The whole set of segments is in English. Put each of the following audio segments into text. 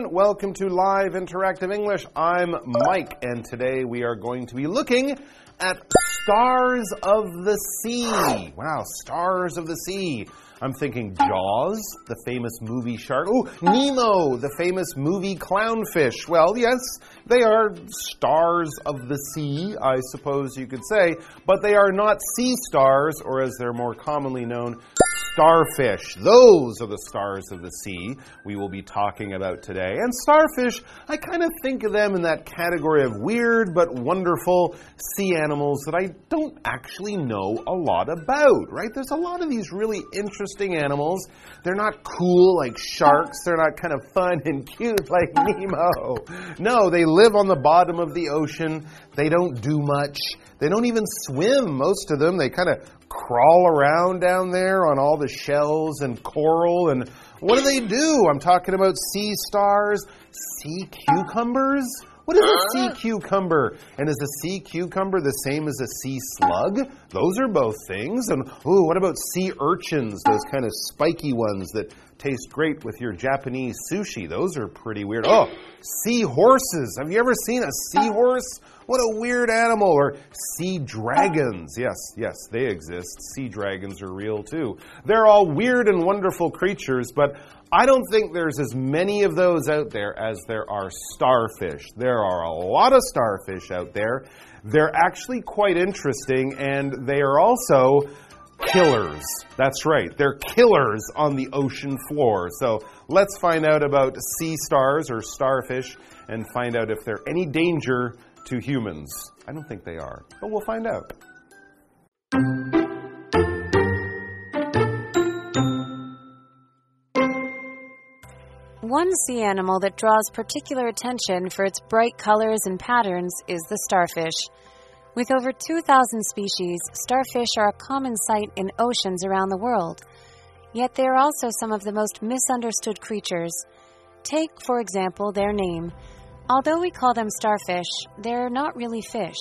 everyone. Welcome to Live Interactive English. I'm Mike, and today we are going to be looking at stars of the sea. Wow, stars of the sea. I'm thinking Jaws, the famous movie shark. Oh, Nemo, the famous movie clownfish. Well, yes, they are stars of the sea, I suppose you could say, but they are not sea stars, or as they're more commonly known, starfish. Those are the stars of the sea we will be talking about today. And starfish, I kind of think of them in that category of weird but wonderful sea animals that I don't actually know a lot about, right? There's a lot of these really interesting animals. They're not cool like sharks, they're not kind of fun and cute like Nemo. No, they live on the bottom of the ocean, they don't do much. They don't even swim, most of them. They kind of crawl around down there on all the shells and coral. And what do they do? I'm talking about sea stars, sea cucumbers. What is a sea cucumber? And is a sea cucumber the same as a sea slug? Those are both things. And ooh, what about sea urchins? Those kind of spiky ones that taste great with your Japanese sushi. Those are pretty weird. Oh, sea horses. Have you ever seen a seahorse? What a weird animal. Or sea dragons. Yes, yes, they exist. Sea dragons are real too. They're all weird and wonderful creatures, but I don't think there's as many of those out there as there are starfish. There are a lot of starfish out there. They're actually quite interesting, and they are also killers. That's right, they're killers on the ocean floor. So let's find out about sea stars or starfish and find out if they're any danger to humans. I don't think they are, but we'll find out. One sea animal that draws particular attention for its bright colors and patterns is the starfish. With over 2,000 species, starfish are a common sight in oceans around the world. Yet they are also some of the most misunderstood creatures. Take, for example, their name. Although we call them starfish, they're not really fish.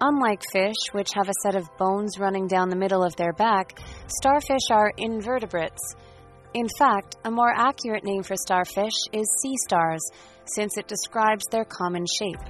Unlike fish, which have a set of bones running down the middle of their back, starfish are invertebrates. In fact, a more accurate name for starfish is sea stars, since it describes their common shape.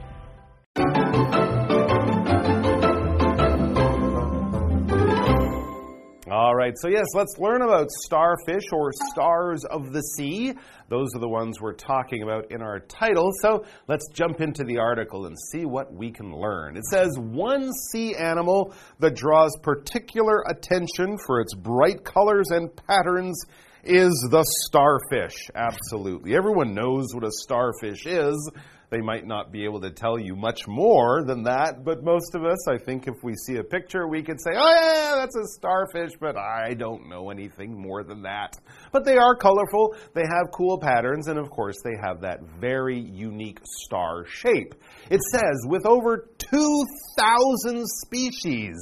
All right, so yes, let's learn about starfish or stars of the sea. Those are the ones we're talking about in our title. So let's jump into the article and see what we can learn. It says one sea animal that draws particular attention for its bright colors and patterns is the starfish. Absolutely. Everyone knows what a starfish is. They might not be able to tell you much more than that, but most of us, I think, if we see a picture, we could say, oh, yeah, that's a starfish, but I don't know anything more than that. But they are colorful, they have cool patterns, and of course, they have that very unique star shape. It says, with over 2,000 species.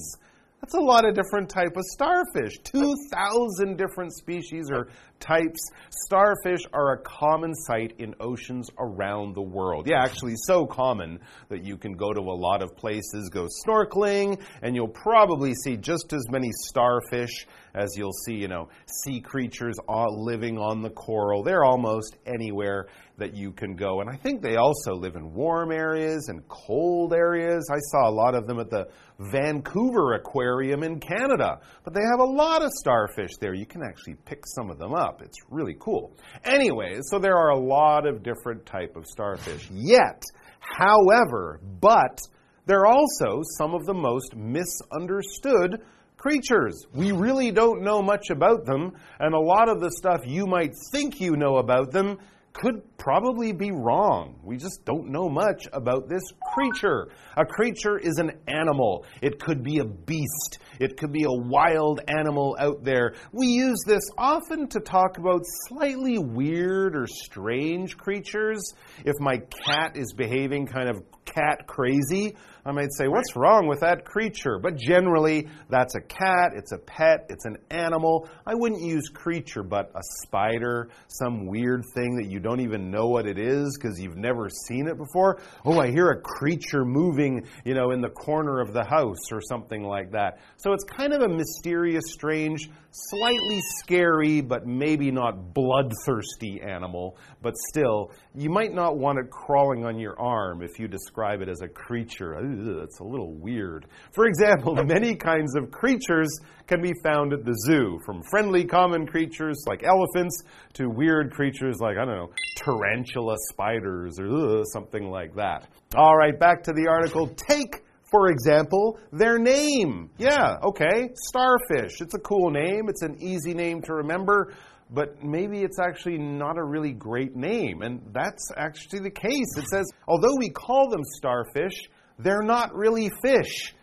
That's a lot of different type of starfish. 2,000 different species or types. Starfish are a common sight in oceans around the world. Yeah, actually so common that you can go to a lot of places, go snorkeling, and you'll probably see just as many starfish as you'll see, you know, sea creatures living on the coral. They're almost anywhere that you can go. And I think they also live in warm areas and cold areas. I saw a lot of them at the Vancouver Aquarium in Canada. But they have a lot of starfish there. You can actually pick some of them up. It's really cool. Anyway, so there are a lot of different type of starfish. Yet, however, but they're also some of the most misunderstood creatures. We really don't know much about them, and a lot of the stuff you might think you know about them could probably be wrong. We just don't know much about this creature. A creature is an animal, it could be a beast, it could be a wild animal out there. We use this often to talk about slightly weird or strange creatures. If my cat is behaving kind of cat crazy, I might say, what's wrong with that creature? But generally, that's a cat, it's a pet, it's an animal. I wouldn't use creature, but a spider, some weird thing that you don't even know what it is because you've never seen it before. Oh, I hear a creature moving, you know, in the corner of the house or something like that. So it's kind of a mysterious, strange, slightly scary, but maybe not bloodthirsty animal. But still, you might not want it crawling on your arm if you describe it as a creature. It's a little weird. For example, many kinds of creatures can be found at the zoo, from friendly common creatures like elephants to weird creatures like, I don't know, tarantula spiders or something like that. All right, back to the article. Take for example, their name. Yeah, okay, starfish. It's a cool name, it's an easy name to remember, but maybe it's actually not a really great name. And that's actually the case. It says, although we call them starfish, they're not really fish.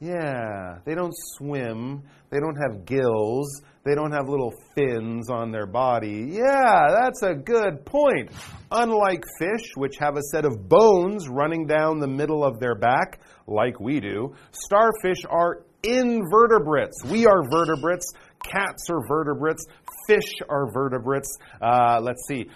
Yeah, they don't swim, they don't have gills, they don't have little fins on their body. Yeah, that's a good point. Unlike fish, which have a set of bones running down the middle of their back, like we do, starfish are invertebrates. We are vertebrates. Cats are vertebrates. Fish are vertebrates. Uh, let's see.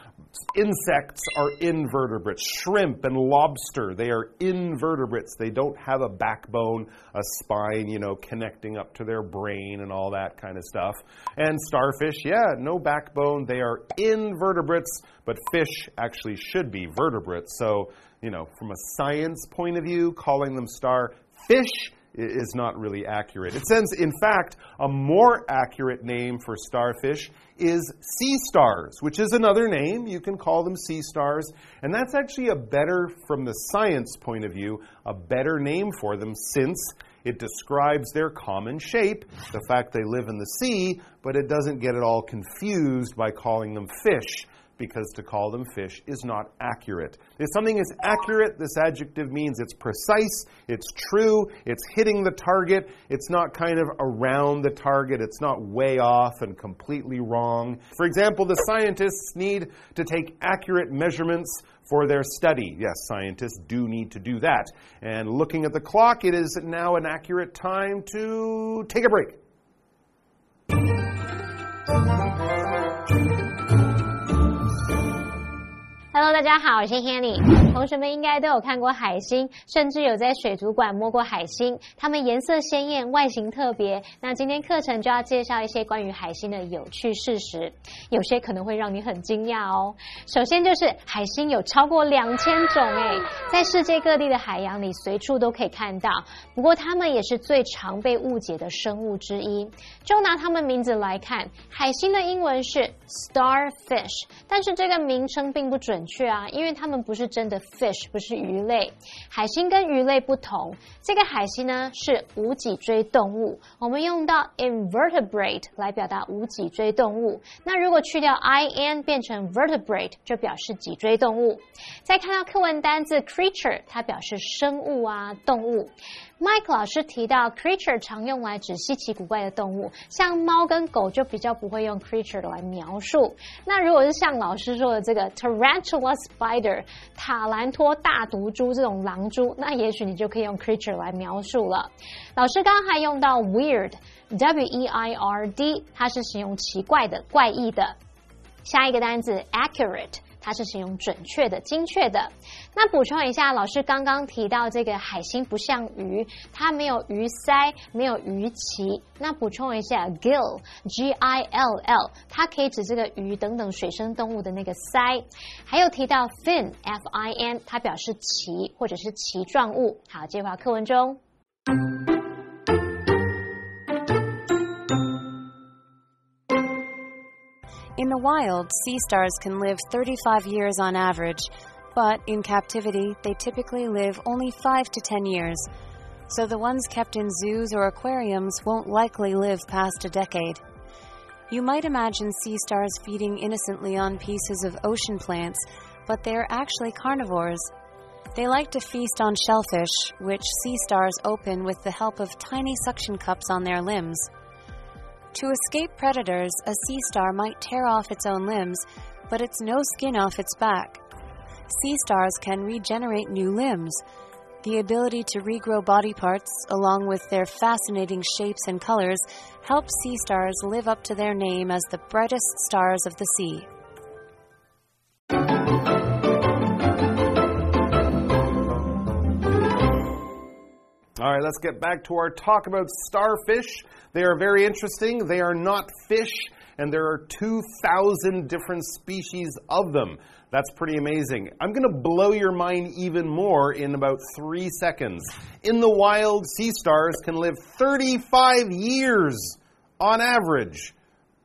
Insects are invertebrates. Shrimp and lobster, they are invertebrates. They don't have a backbone, a spine, you know, connecting up to their brain and all that kind of stuff. And starfish, yeah, no backbone. They are invertebrates, but fish actually should be vertebrates. So, you know, from a science point of view, calling them starfish is not really accurate. It says, in fact, a more accurate name for starfish is sea stars, which is another name. You can call them sea stars. And that's actually a better, from the science point of view, a better name for them since it describes their common shape, the fact they live in the sea, but it doesn't get it all confused by calling them fish because to call them fish is not accurate. If something is accurate, this adjective means it's precise, it's true, it's hitting the target, it's not kind of around the target, it's not way off and completely wrong. For example, the scientists need to take accurate measurements for their study. Yes, scientists do need to do that. And looking at the clock, it is now an accurate time to take a break. Hello，大家好，我是 Hanny。同学们应该都有看过海星，甚至有在水族馆摸过海星。它们颜色鲜艳，外形特别。那今天课程就要介绍一些关于海星的有趣事实，有些可能会让你很惊讶哦。首先就是海星有超过两千种，诶，在世界各地的海洋里随处都可以看到。不过它们也是最常被误解的生物之一。就拿它们名字来看，海星的英文是 starfish，但是这个名称并不准。确啊，因为它们不是真的 fish，不是鱼类。海星跟鱼类不同，这个海星呢是无脊椎动物。我们用到 invertebrate 来表达无脊椎动物。那如果去掉 i n 变成 vertebrate，就表示脊椎动物。再看到课文单字 creature，它表示生物啊，动物。Mike 老师提到，creature 常用来指稀奇古怪的动物，像猫跟狗就比较不会用 creature 来描述。那如果是像老师说的这个 tarantula spider 塔兰托大毒蛛这种狼蛛，那也许你就可以用 creature 来描述了。老师刚还用到 weird，w e i r d，它是形容奇怪的、怪异的。下一个单词 accurate。它是形容准确的、精确的。那补充一下，老师刚刚提到这个海星不像鱼，它没有鱼鳃，没有鱼鳍。那补充一下，gill，g i l l，它可以指这个鱼等等水生动物的那个鳃。还有提到 fin，f i n，它表示鳍或者是鳍状物。好，接回课文中。In the wild, sea stars can live 35 years on average, but in captivity, they typically live only 5 to 10 years. So the ones kept in zoos or aquariums won't likely live past a decade. You might imagine sea stars feeding innocently on pieces of ocean plants, but they're actually carnivores. They like to feast on shellfish, which sea stars open with the help of tiny suction cups on their limbs. To escape predators, a sea star might tear off its own limbs, but it's no skin off its back. Sea stars can regenerate new limbs. The ability to regrow body parts, along with their fascinating shapes and colors, help sea stars live up to their name as the brightest stars of the sea. All right, let's get back to our talk about starfish. They are very interesting. They are not fish, and there are 2,000 different species of them. That's pretty amazing. I'm going to blow your mind even more in about three seconds. In the wild, sea stars can live 35 years on average.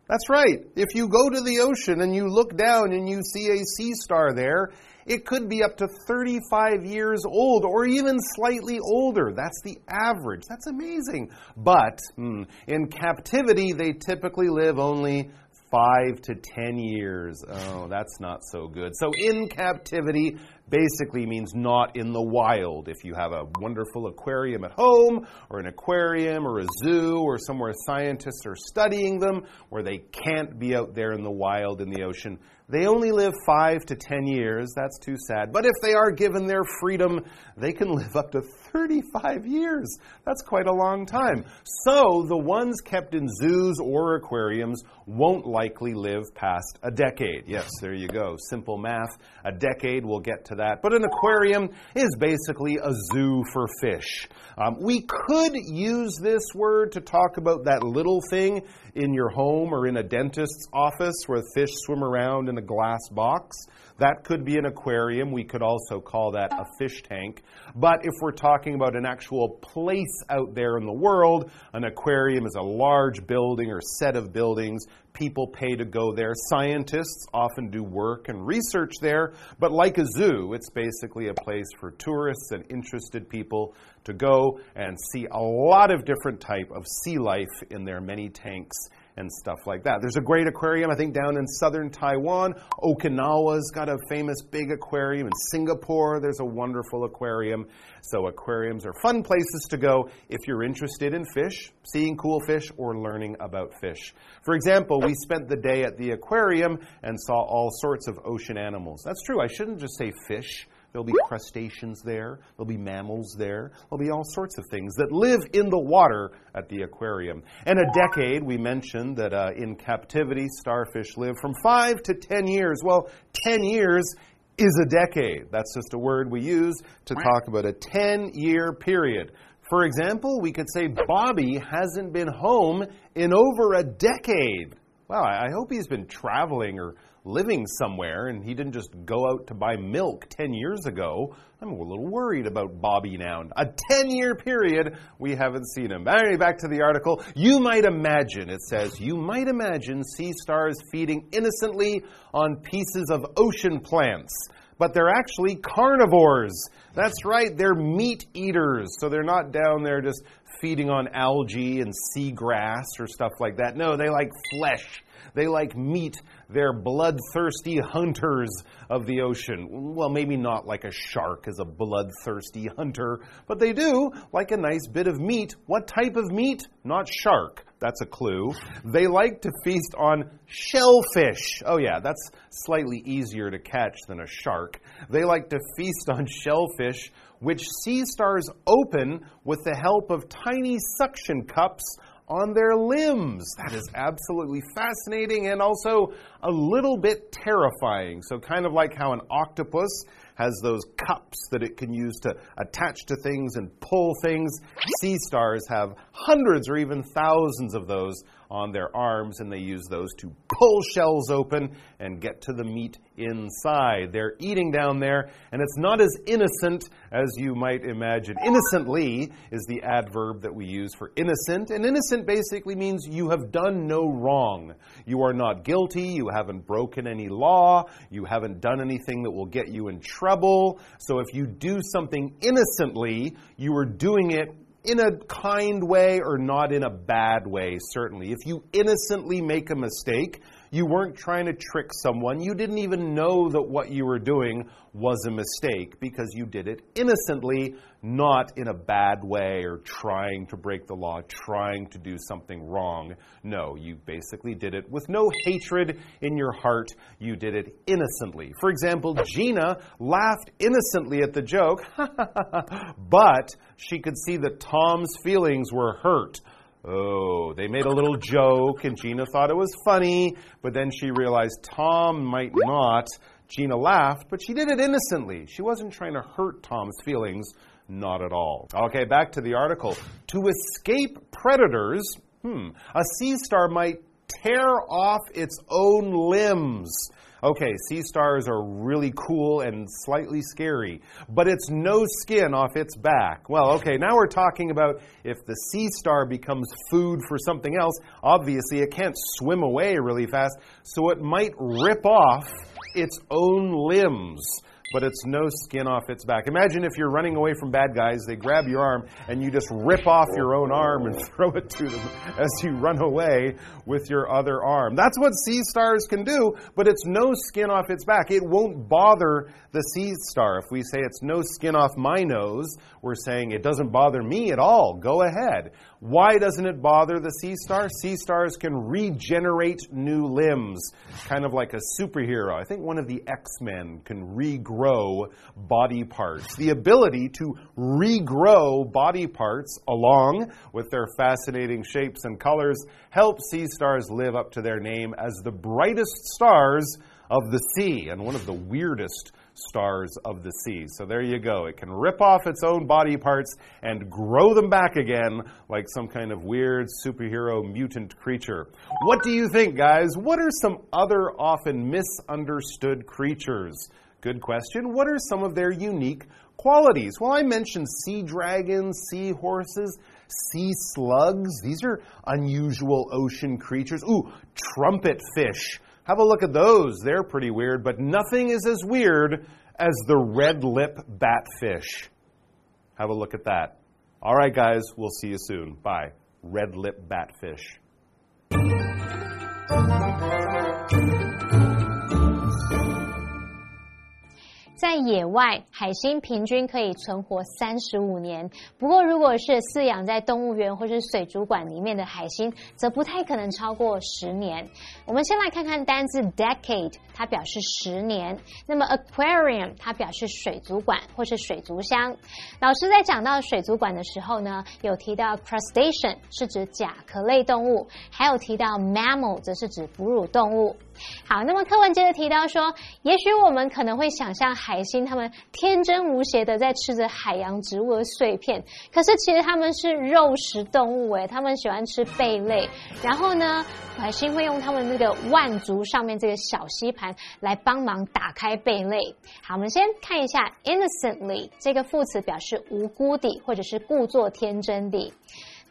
That's right. If you go to the ocean and you look down and you see a sea star there, it could be up to 35 years old or even slightly older. That's the average. That's amazing. But hmm, in captivity, they typically live only five to ten years. Oh, that's not so good. So, in captivity basically means not in the wild. If you have a wonderful aquarium at home, or an aquarium, or a zoo, or somewhere scientists are studying them, where they can't be out there in the wild in the ocean, they only live five to ten years. That's too sad. But if they are given their freedom, they can live up to 35 years. That's quite a long time. So the ones kept in zoos or aquariums won't likely live past a decade. Yes, there you go. Simple math. A decade, we'll get to that. But an aquarium is basically a zoo for fish. Um, we could use this word to talk about that little thing in your home or in a dentist's office where fish swim around in a glass box. That could be an aquarium. We could also call that a fish tank. But if we're talking about an actual place out there in the world, an aquarium is a large building or set of buildings. People pay to go there. Scientists often do work and research there. But like a zoo, it's basically a place for tourists and interested people to go and see a lot of different type of sea life in their many tanks and stuff like that. There's a great aquarium, I think, down in southern Taiwan. Okinawa's got a famous big aquarium. In Singapore, there's a wonderful aquarium. So, aquariums are fun places to go if you're interested in fish, seeing cool fish, or learning about fish. For example, we spent the day at the aquarium and saw all sorts of ocean animals. That's true, I shouldn't just say fish. There'll be crustaceans there. There'll be mammals there. There'll be all sorts of things that live in the water at the aquarium. And a decade, we mentioned that uh, in captivity, starfish live from five to ten years. Well, ten years is a decade. That's just a word we use to talk about a 10 year period. For example, we could say Bobby hasn't been home in over a decade. Well, I hope he's been traveling or living somewhere and he didn't just go out to buy milk 10 years ago. I'm a little worried about Bobby now. A 10 year period, we haven't seen him. Anyway, back to the article. You might imagine, it says, you might imagine sea stars feeding innocently on pieces of ocean plants. But they're actually carnivores. That's right, they're meat eaters. So they're not down there just feeding on algae and seagrass or stuff like that. No, they like flesh. They like meat. They're bloodthirsty hunters of the ocean. Well, maybe not like a shark is a bloodthirsty hunter, but they do like a nice bit of meat. What type of meat? Not shark. That's a clue. They like to feast on shellfish. Oh, yeah, that's slightly easier to catch than a shark. They like to feast on shellfish, which sea stars open with the help of tiny suction cups on their limbs. That is absolutely fascinating and also a little bit terrifying. So, kind of like how an octopus has those cups that it can use to attach to things and pull things, sea stars have hundreds or even thousands of those on their arms, and they use those to pull shells open and get to the meat inside. They're eating down there, and it's not as innocent as you might imagine. Innocently is the adverb that we use for innocent, and innocent basically means you have done no wrong. You are not guilty, you haven't broken any law, you haven't done anything that will get you in trouble. So if you do something innocently, you are doing it in a kind way or not in a bad way, certainly. If you innocently make a mistake, You weren't trying to trick someone. You didn't even know that what you were doing was a mistake because you did it innocently, not in a bad way or trying to break the law, trying to do something wrong. No, you basically did it with no hatred in your heart. You did it innocently. For example, Gina laughed innocently at the joke, but she could see that Tom's feelings were hurt. Oh, they made a little joke, and Gina thought it was funny, but then she realized Tom might not. Gina laughed, but she did it innocently. She wasn't trying to hurt Tom's feelings, not at all. Okay, back to the article. To escape predators, hmm, a sea star might tear off its own limbs. Okay, sea stars are really cool and slightly scary, but it's no skin off its back. Well, okay, now we're talking about if the sea star becomes food for something else, obviously it can't swim away really fast, so it might rip off its own limbs but it's no skin off its back. Imagine if you're running away from bad guys, they grab your arm, and you just rip off your own arm and throw it to them as you run away with your other arm. That's what sea stars can do, but it's no skin off its back. It won't bother the sea star. If we say it's no skin off my nose, we're saying it doesn't bother me at all. Go ahead. Why doesn't it bother the sea star? Sea stars can regenerate new limbs, kind of like a superhero. I think one of the X Men can regrow body parts. The ability to regrow body parts, along with their fascinating shapes and colors, helps sea stars live up to their name as the brightest stars of the sea and one of the weirdest stars of the sea. So there you go. It can rip off its own body parts and grow them back again like some kind of weird superhero mutant creature. What do you think, guys? What are some other often misunderstood creatures? Good question. What are some of their unique qualities? Well, I mentioned sea dragons, sea horses, sea slugs. These are unusual ocean creatures. Ooh, trumpet fish. Have a look at those. They're pretty weird, but nothing is as weird as the red lip batfish. Have a look at that. All right, guys, we'll see you soon. Bye. Red lip batfish. 在野外，海星平均可以存活三十五年。不过，如果是饲养在动物园或是水族馆里面的海星，则不太可能超过十年。我们先来看看单字 decade，它表示十年。那么 aquarium 它表示水族馆或是水族箱。老师在讲到水族馆的时候呢，有提到 crustacean 是指甲壳类动物，还有提到 mammal 则是指哺乳动物。好，那么课文接着提到说，也许我们可能会想象海星他们天真无邪的在吃着海洋植物的碎片，可是其实它们是肉食动物诶，它们喜欢吃贝类。然后呢，海星会用它们那个腕足上面这个小吸盘来帮忙打开贝类。好，我们先看一下 innocently 这个副词表示无辜地或者是故作天真地。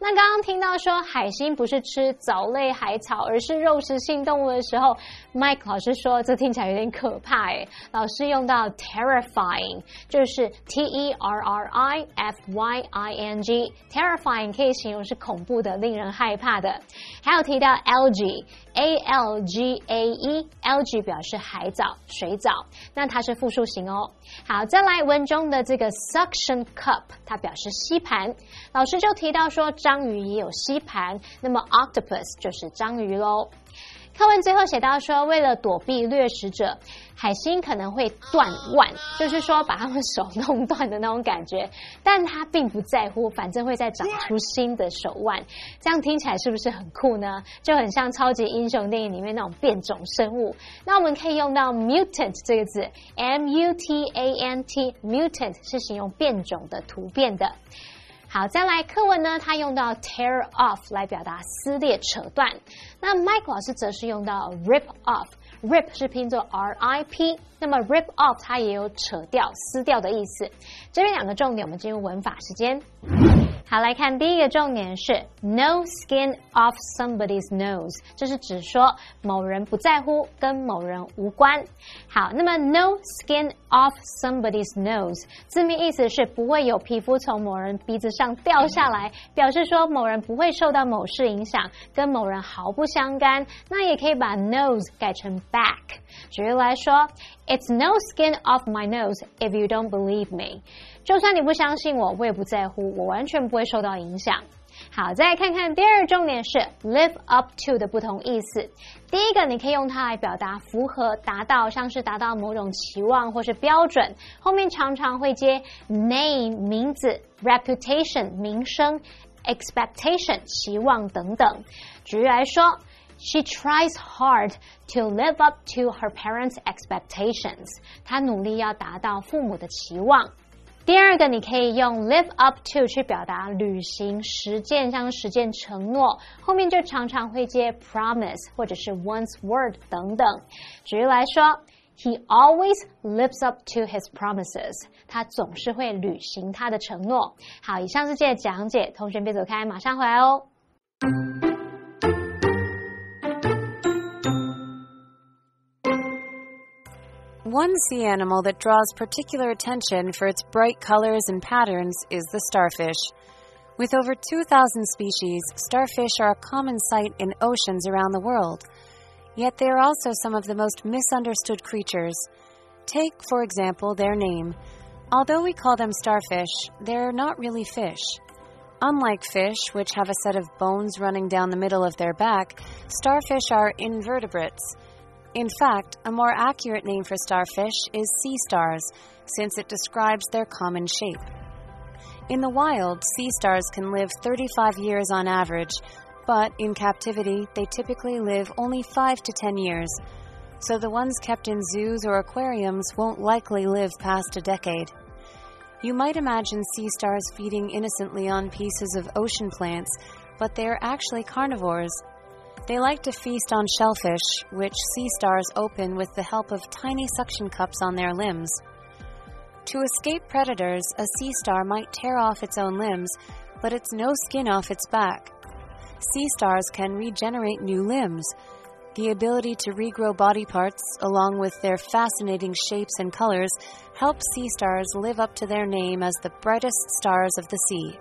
那刚刚听到说海星不是吃藻类海草，而是肉食性动物的时候，Mike 老师说这听起来有点可怕诶。老师用到 terrifying，就是 T E R R I F Y I N G，terrifying 可以形容是恐怖的、令人害怕的。还有提到 algae。A L G A E，algae 表示海藻、水藻，那它是复数形哦。好，再来文中的这个 suction cup，它表示吸盘。老师就提到说，章鱼也有吸盘，那么 octopus 就是章鱼喽。课文最后写到说，为了躲避掠食者，海星可能会断腕，就是说把他们手弄断的那种感觉。但他并不在乎，反正会再长出新的手腕。这样听起来是不是很酷呢？就很像超级英雄电影里面那种变种生物。那我们可以用到 mutant 这个字，M U T A N T，mutant 是形容变种的、突变的。好，再来课文呢，它用到 tear off 来表达撕裂、扯断。那 Mike 老师则是用到 rip off，rip 是拼作 R I P，那么 rip off 它也有扯掉、撕掉的意思。这边两个重点，我们进入文法时间。好，来看第一个重点是 no skin off somebody's nose，这是指说某人不在乎，跟某人无关。好，那么 no skin off somebody's nose 字面意思是不会有皮肤从某人鼻子上掉下来，表示说某人不会受到某事影响，跟某人毫不相干。那也可以把 nose 改成 back。举例来说，It's no skin off my nose if you don't believe me。就算你不相信我，我也不在乎，我完全不会受到影响。好，再来看看第二重点是 live up to 的不同意思。第一个，你可以用它来表达符合、达到，像是达到某种期望或是标准。后面常常会接 name 名字，reputation 名声，expectation 期望等等。举例来说，She tries hard to live up to her parents' expectations。她努力要达到父母的期望。第二个，你可以用 live up to 去表达履行、实践，像实践承诺，后面就常常会接 promise 或者是 one's word 等等。举例来说，He always lives up to his promises。他总是会履行他的承诺。好，以上是这讲解，同学别走开，马上回来哦。One sea animal that draws particular attention for its bright colors and patterns is the starfish. With over 2,000 species, starfish are a common sight in oceans around the world. Yet they are also some of the most misunderstood creatures. Take, for example, their name. Although we call them starfish, they're not really fish. Unlike fish, which have a set of bones running down the middle of their back, starfish are invertebrates in fact, a more accurate name for starfish is sea stars, since it describes their common shape. In the wild, sea stars can live 35 years on average, but in captivity, they typically live only 5 to 10 years. So the ones kept in zoos or aquariums won't likely live past a decade. You might imagine sea stars feeding innocently on pieces of ocean plants, but they are actually carnivores they like to feast on shellfish, which sea stars open with the help of tiny suction cups on their limbs. To escape predators, a sea star might tear off its own limbs, but it's no skin off its back. Sea stars can regenerate new limbs. The ability to regrow body parts, along with their fascinating shapes and colors, helps sea stars live up to their name as the brightest stars of the sea.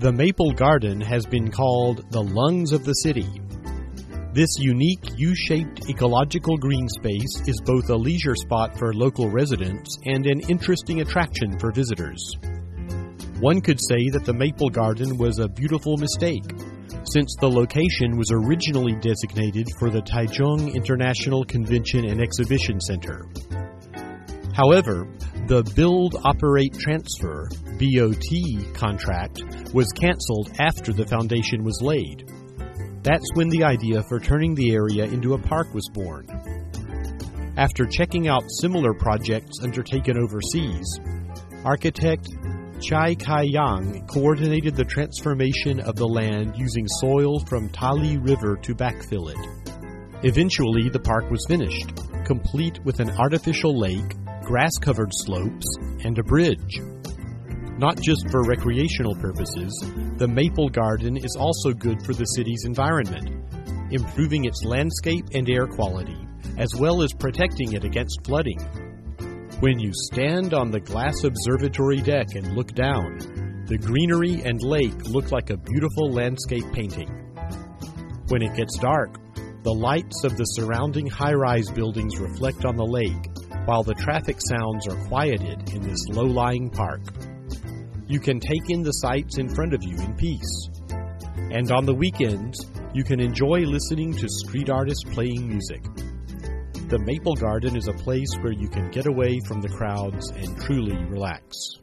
The Maple Garden has been called the lungs of the city. This unique U shaped ecological green space is both a leisure spot for local residents and an interesting attraction for visitors. One could say that the Maple Garden was a beautiful mistake, since the location was originally designated for the Taichung International Convention and Exhibition Center. However, the Build Operate Transfer BOT contract was canceled after the foundation was laid. That's when the idea for turning the area into a park was born. After checking out similar projects undertaken overseas, architect Chai Kai Yang coordinated the transformation of the land using soil from Tali River to backfill it. Eventually, the park was finished, complete with an artificial lake, grass covered slopes, and a bridge. Not just for recreational purposes, the Maple Garden is also good for the city's environment, improving its landscape and air quality, as well as protecting it against flooding. When you stand on the glass observatory deck and look down, the greenery and lake look like a beautiful landscape painting. When it gets dark, the lights of the surrounding high rise buildings reflect on the lake, while the traffic sounds are quieted in this low lying park. You can take in the sights in front of you in peace. And on the weekends, you can enjoy listening to street artists playing music. The Maple Garden is a place where you can get away from the crowds and truly relax.